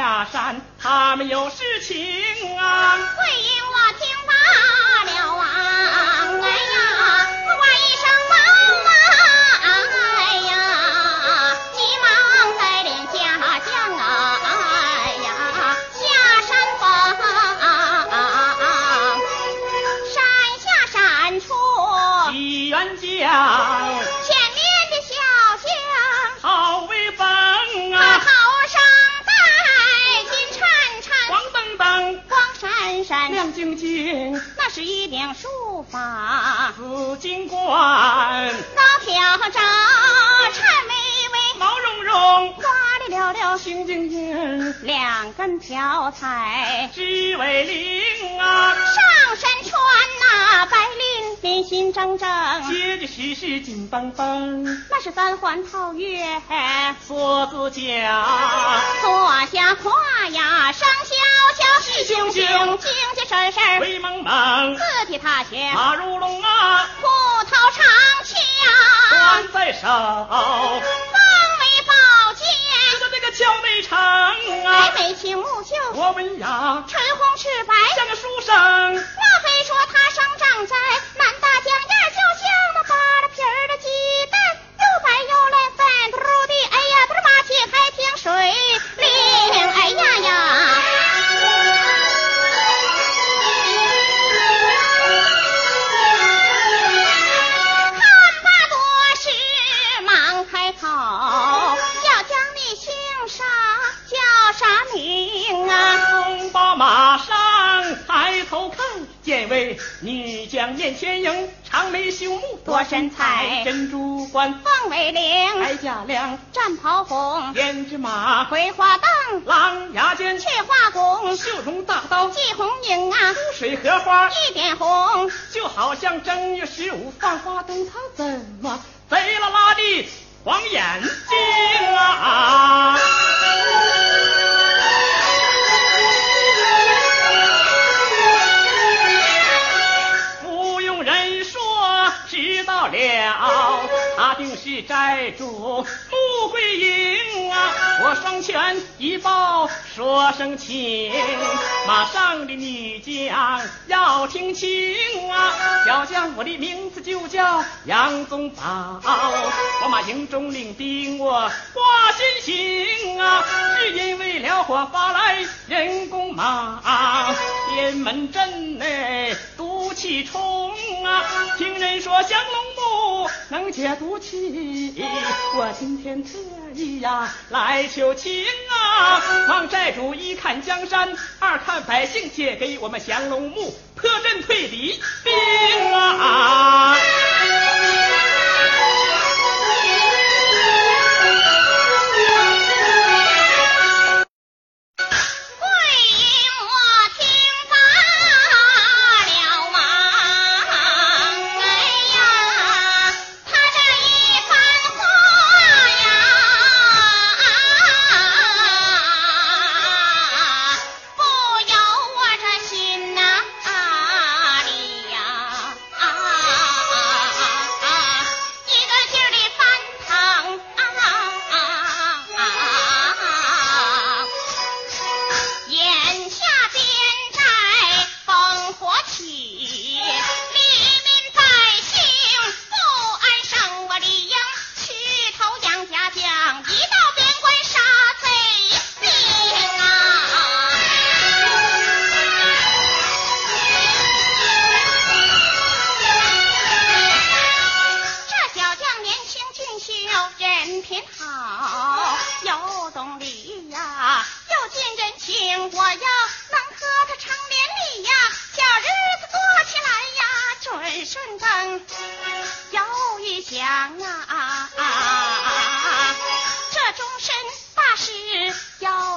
下山他们有事情啊。我听那是一顶书房。紫金冠。那飘着颤巍巍毛茸茸。花里寥寥星晶晶两根飘彩。鸡尾灵啊。上身穿呐白林林心整整结结实实紧绷绷那是三环套月。哎梭子甲。坐下胯呀上黑熊精精精神神，威猛猛，紫皮他枪，马如龙啊，虎头长枪攥在手，风为宝剑，这个那个俏内长啊，眉清目秀，我文雅，唇红齿白，像个书生。莫非说他生长在？见位女将燕千英，长眉秀目多身材，珍珠冠凤尾翎，白甲亮战袍红，胭脂马葵花灯，狼牙尖雀花弓，绣中大刀祭红缨啊，出水荷花一点红，就好像正月十五放花灯，他怎么贼拉拉的晃眼睛啊？了他定是债主富贵赢啊我双拳一抱说声请马上的女将要听清啊。小将我的名字就叫杨宗保我马营中领兵我挂先行啊。是因为辽火发来人攻马天门阵内毒气冲啊听人说降龙能解毒气，我今天特意呀来求情啊！望寨主一看江山，二看百姓，借给我们降龙木破阵退敌兵啊！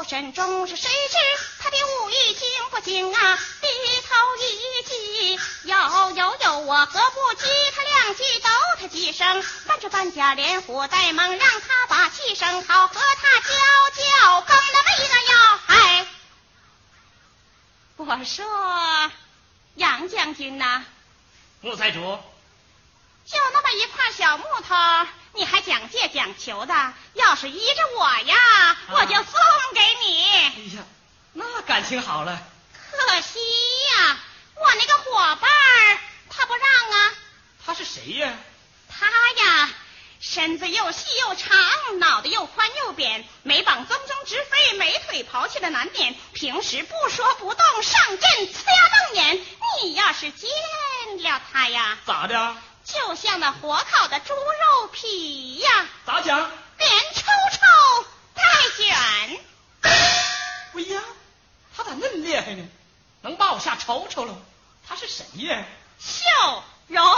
身中是，谁知他的武艺精不精啊？低头一记，呦呦呦！我何不击他两记，抖他几声，扮着扮甲，连呼带猛，让他把气生。好和他交交，跟那么一个，哎！我说杨将军呐，木财主，就那么一块小木头。你还讲借讲求的，要是依着我呀，我就送给你。哎呀，那感情好了。可惜呀，我那个伙伴，他不让啊。他是谁呀？他呀，身子又细又长，脑袋又宽又扁，没膀增增直飞，没腿刨去的难点，平时不说不动，上阵呲牙瞪眼。你要是见了他呀，咋的？就像那火烤的猪肉皮呀。咋讲？连抽抽带卷。不一样，他咋那么厉害呢？能把我吓抽抽了？他是谁呀？秀荣。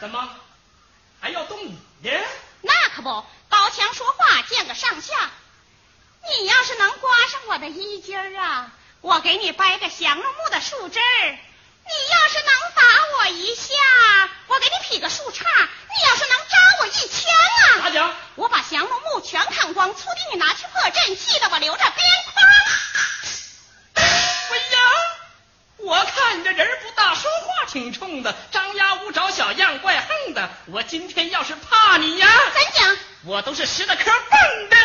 怎么还要动你呢？那可不，高强说话见个上下。你要是能刮上我的衣襟儿啊，我给你掰个降龙木的树枝儿。你要是能打我一下，我给你劈个树杈；你要是能扎我一枪啊，咋讲？我把降龙木全砍光，粗的你拿去破阵，细的我留着边框。哎呀，我看你这人不大，说话挺冲的，张牙舞爪，小样，怪横的。我今天要是怕你呀，怎讲？我都是石头壳蹦的。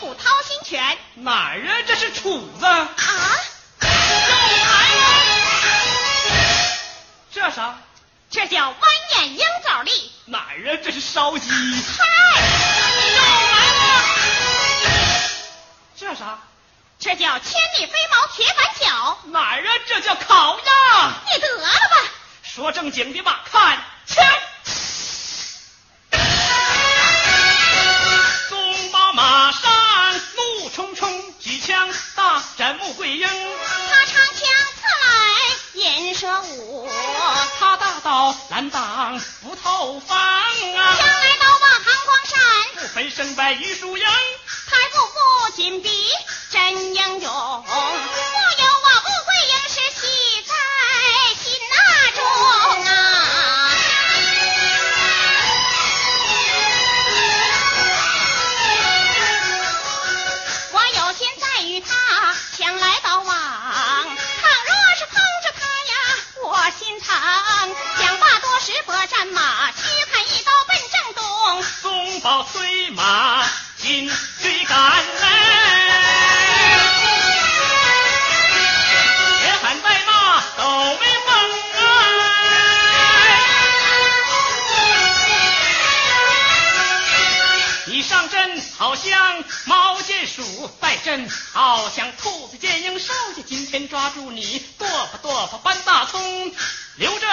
虎掏心拳哪儿啊？这是杵子。啊？又来了这啥？这叫弯眼鹰爪力哪儿啊？这是烧鸡。嗨又来了这啥？这叫千里飞毛铁板脚哪儿啊？这叫烤鸭。你得了吧说正经的吧看。枪大展穆桂英。他插枪刺来银蛇舞他大刀拦挡不透风啊。枪来刀往寒光闪不分胜败与输赢太不服金碧真英勇。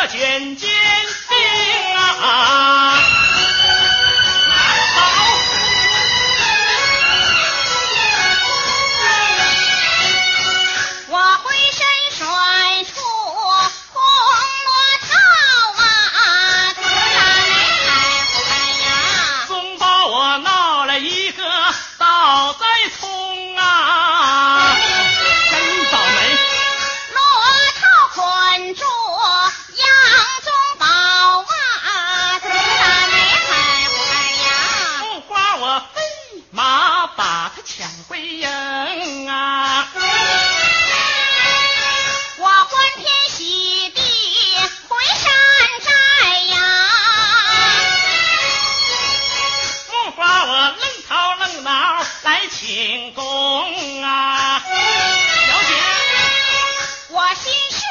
卷尖兵啊！心事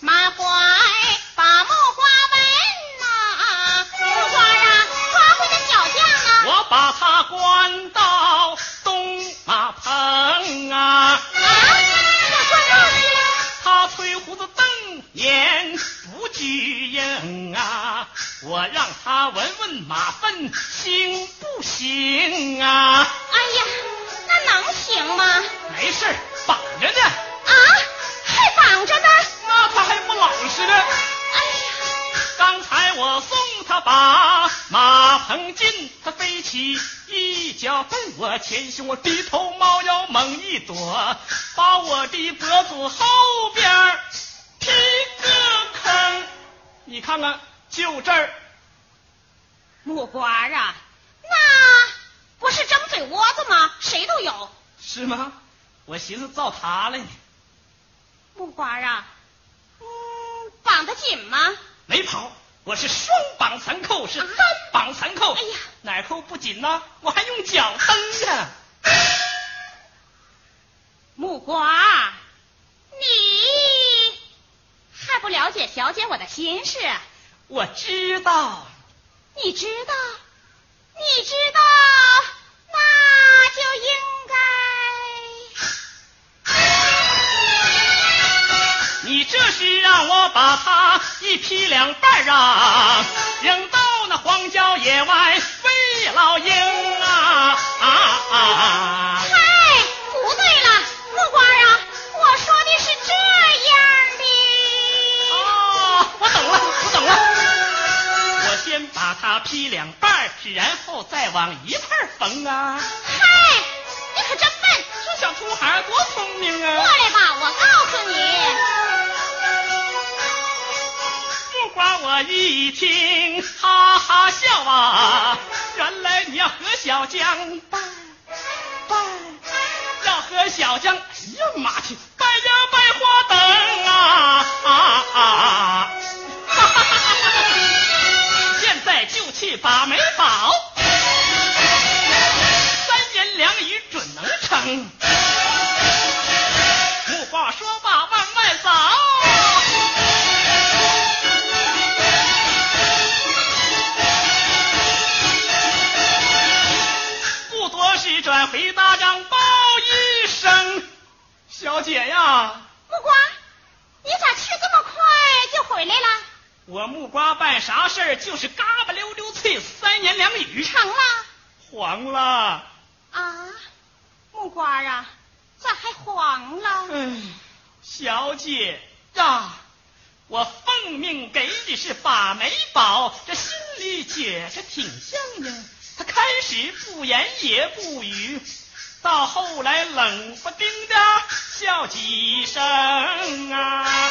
满怀前胸，我低头猫腰猛一躲，把我的脖子后边踢个坑。你看看，就这儿。木瓜啊，那不是张嘴窝子吗？谁都有。是吗？我寻思造他了呢。木瓜啊，嗯，绑得紧吗？没跑。我是双绑残扣是单绑残扣。哎呀。哪扣不紧呢？我还用脚蹬呢 木瓜你还不了解小姐我的心事？我知道。你知道你知道那就应你这是让我把他一劈两半啊，扔到那荒郊野外喂老鹰啊！啊啊嗨，不对了，木瓜啊，我说的是这样的。哦，我懂了，我懂了，我先把它劈两半，然后再往一块缝啊。嗨。小兔孩多聪明啊！过来吧，我告诉你，不瓜我一听，哈哈笑啊！原来你要和小江拜拜，要和小江，哎呀妈去！李大将报一声，小姐呀，木瓜，你咋去这么快就回来了？我木瓜办啥事儿就是嘎巴溜溜脆，三言两语。成了，黄了。啊，木瓜啊，咋还黄了？嗯，小姐呀、啊，我奉命给你是把媒宝，这心里解释挺像的。他开始不言也不语，到后来冷不丁的笑几声啊，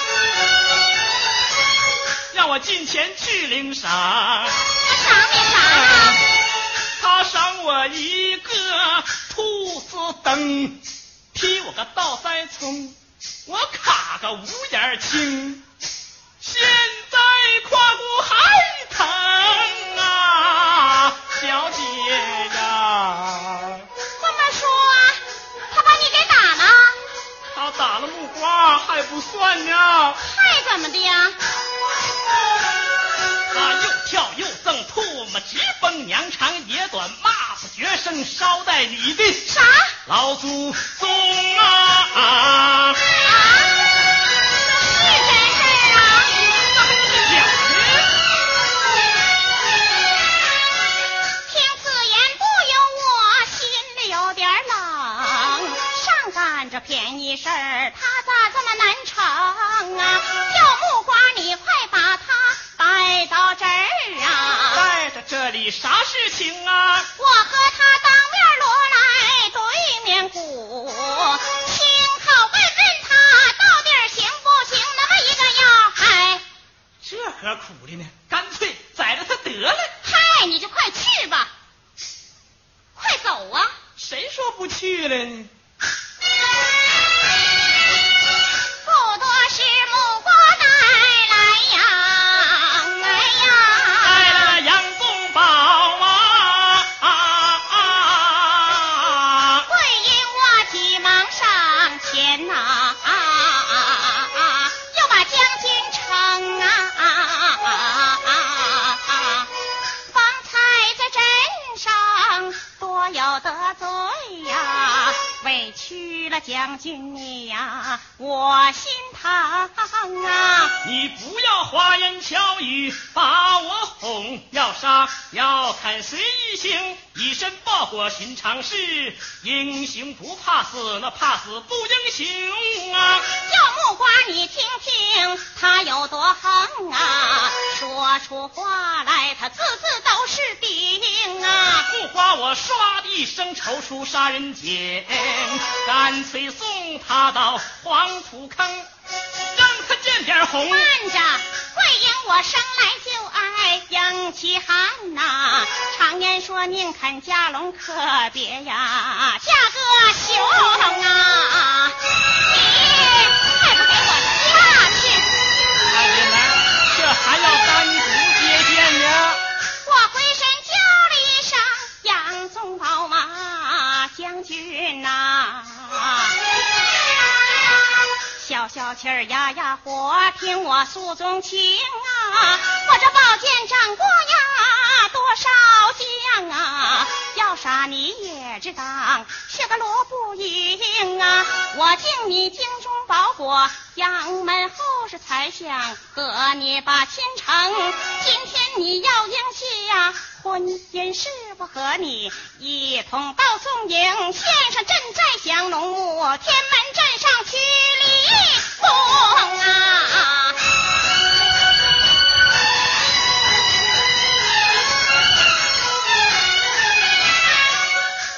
让我进前去领赏。他赏你啥？他赏我一个兔子灯，踢我个倒栽葱，我卡个五眼青。算了。还怎么的呀？他又跳又蹭吐沫直奔娘长野短骂不绝声捎带你的啥？老祖宗啊。这何苦的呢？干脆宰了他得了。嗨，你就快去吧，快走啊！谁说不去了呢？言巧语把我哄，要杀要砍随意行，以身报国寻常事，英雄不怕死，那怕死不英雄啊！叫木瓜，你听听他有多横啊！说出话来，他字字都是钉啊！木瓜，我唰的一声抽出杀人锏，干脆送他到黄土坑，让他见点红。慢着，桂英，我生来就爱英气汉呐。常言说，宁肯家龙，可别呀嫁个熊啊！小气儿压压火，听我诉衷情啊！我这宝剑斩过呀多少将啊！要杀你也知当，是个罗布英啊！我敬你精忠报国，杨门后世才想和你把亲成。今天你要应下婚姻，是否和你一同到宋营？献上镇寨降龙木，天门上去礼功啊！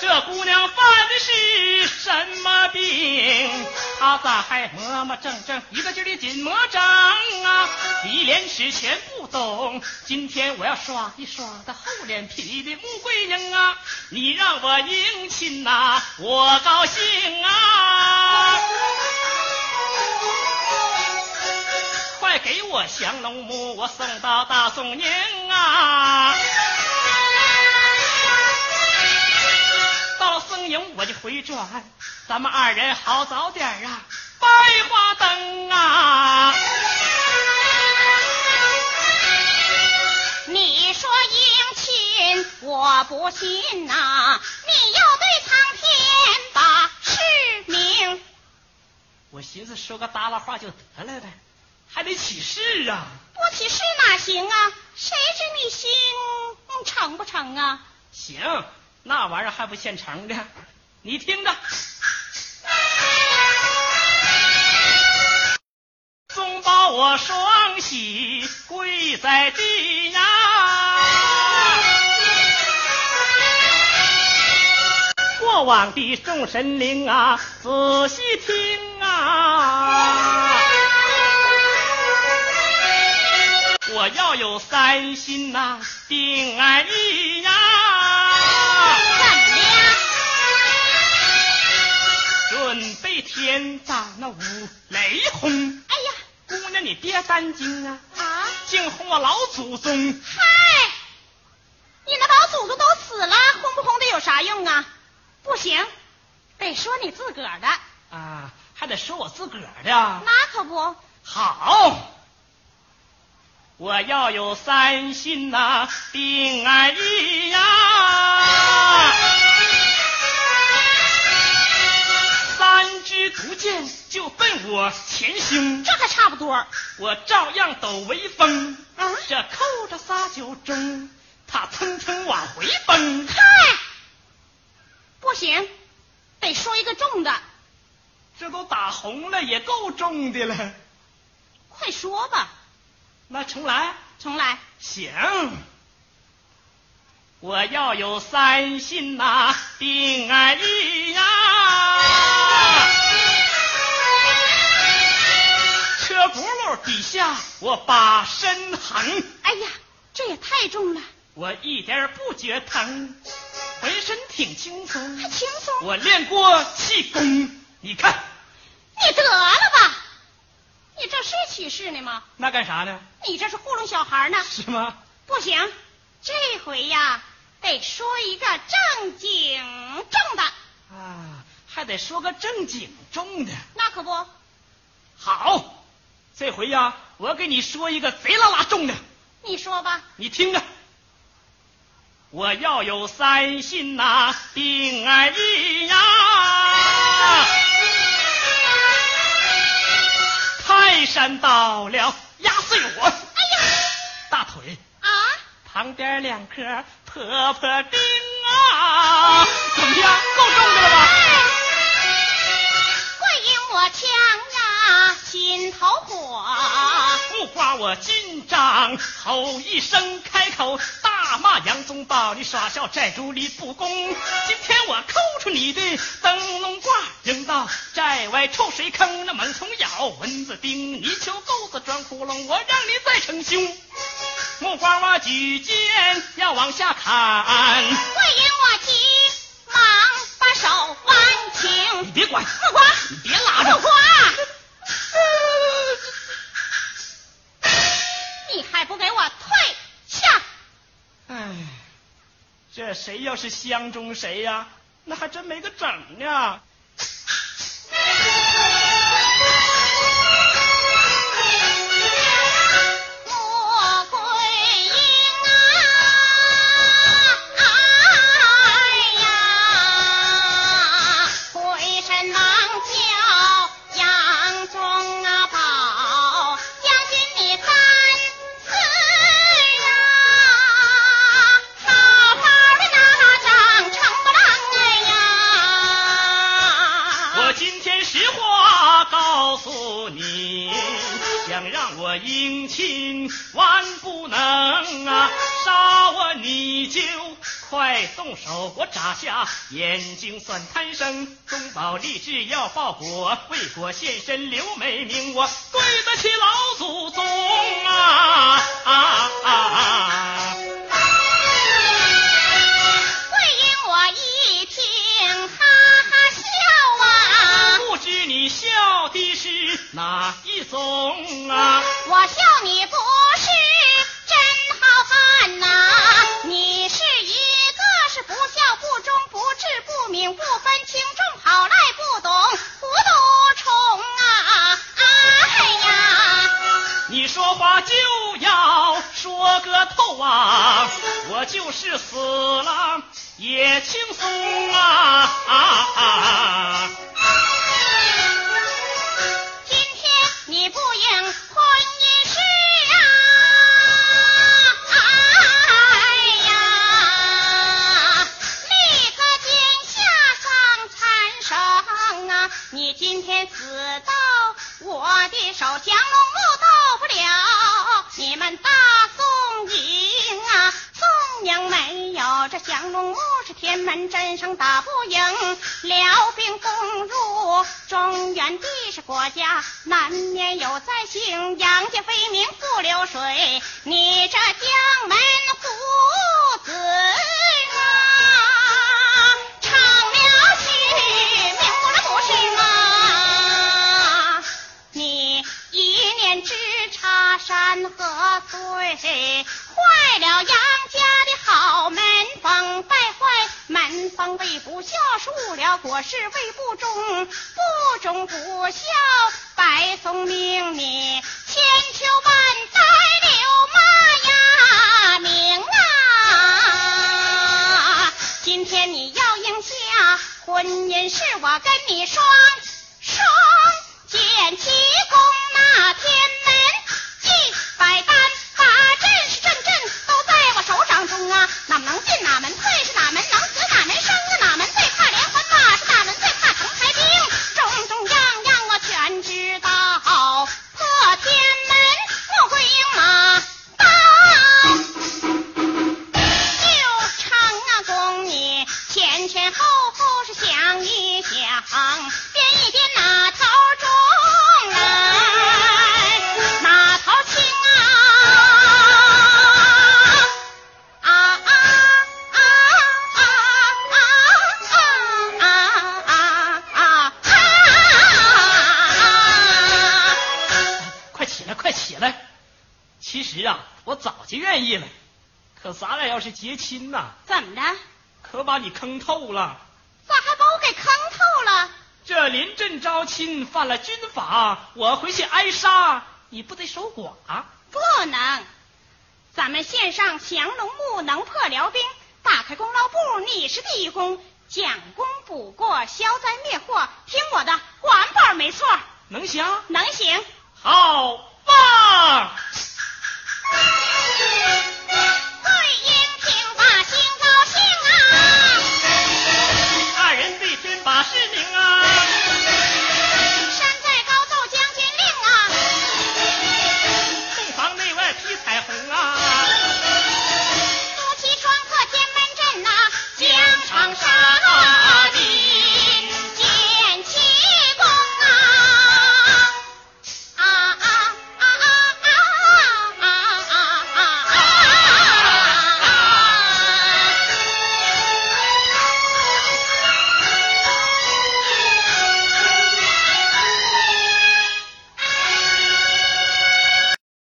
这姑娘犯的是什么病？她咋还磨磨蹭蹭，一个劲儿的紧魔怔啊？一脸是全不懂。今天我要耍一耍她厚脸皮的穆桂英啊！你让我迎亲呐，我高兴啊！快给我降龙木，我送到大宋营啊！到了宋营我就回转，咱们二人好早点啊，百花灯啊！你说迎亲，我不信呐、你要对苍天把誓明。我寻思说个耷拉话就得了呗，还得起誓啊！不起誓哪行啊？谁知你心嗯成不成啊？行，那玩意儿还不现成的，你听着。松包我双喜跪在地呀，过往的众神灵啊，仔细听啊。我要有三心呐、定爱意呀。怎么的？准备天打那五雷轰，你别担惊啊，啊！净哄我老祖宗。嗨，你那老祖宗都死了，轰不轰的有啥用啊？不行，得说你自个儿的，啊，还得说我自个儿的。那可不。好，我要有三心呐、定爱意呀。我前胸，这还差不多。我照样抖威风。啊，这扣着仨酒盅，他蹭蹭往回奔。嗨，不行，得说一个重的。这都打红了，也够重的了。快说吧。那重来，重来。行。我要有三心呐，定爱意呀。车底下我把身横。哎呀，这也太重了。我一点不觉疼，浑身挺轻松。还轻松？我练过气功，你看。你得了吧！你这是起势呢吗？那干啥呢？你这是糊弄小孩呢。是吗？不行，这回呀。得说一个正经重的啊，还得说个正经重的。那可不好，这回呀，我给你说一个贼拉拉重的。你说吧。你听着，我要有三心呐，定爱意呀。泰山倒了，压碎我。哎呀，大腿啊，旁边两颗。婆婆丁啊，怎么样？够重的了吧？我枪呀，心头火。不花我紧张，吼一声开口，大骂杨宗保你耍小寨主你不公。今天我抠出你的灯笼挂，扔到寨外臭水坑，那猛虫咬，蚊子叮，泥鳅钩子钻窟窿，我让你再逞凶。木瓜我举剑要往下砍，会因我急忙把手挽轻。你别管木瓜，你别拉着木瓜，你还不给我退下？哎，这谁要是相中谁呀？那还真没个整呢。手！我眨下眼睛算贪生，东宝立志要报国，为国献身留美名，我对得起老祖宗啊！啊啊啊！贵因我一听哈哈笑啊，不知你笑的是哪一种啊？我笑你不不分轻重好赖不懂糊涂虫啊！哎呀，你说话就要说个透啊！我就是死了也轻松啊！啊啊不赢。辽兵攻入中原地，是国家难免有灾星。杨家飞名不流水，你这将门是为结亲呐？怎么着？可把你坑透了！咋还把我给坑透了？这临阵招亲犯了军法，我回去挨杀，你不得守寡？不能！咱们献上降龙木，能破辽兵；打开功劳簿，你是第一功。奖功补过，消灾灭祸，听我的，管保没错。能行？能行。好吧。是您啊。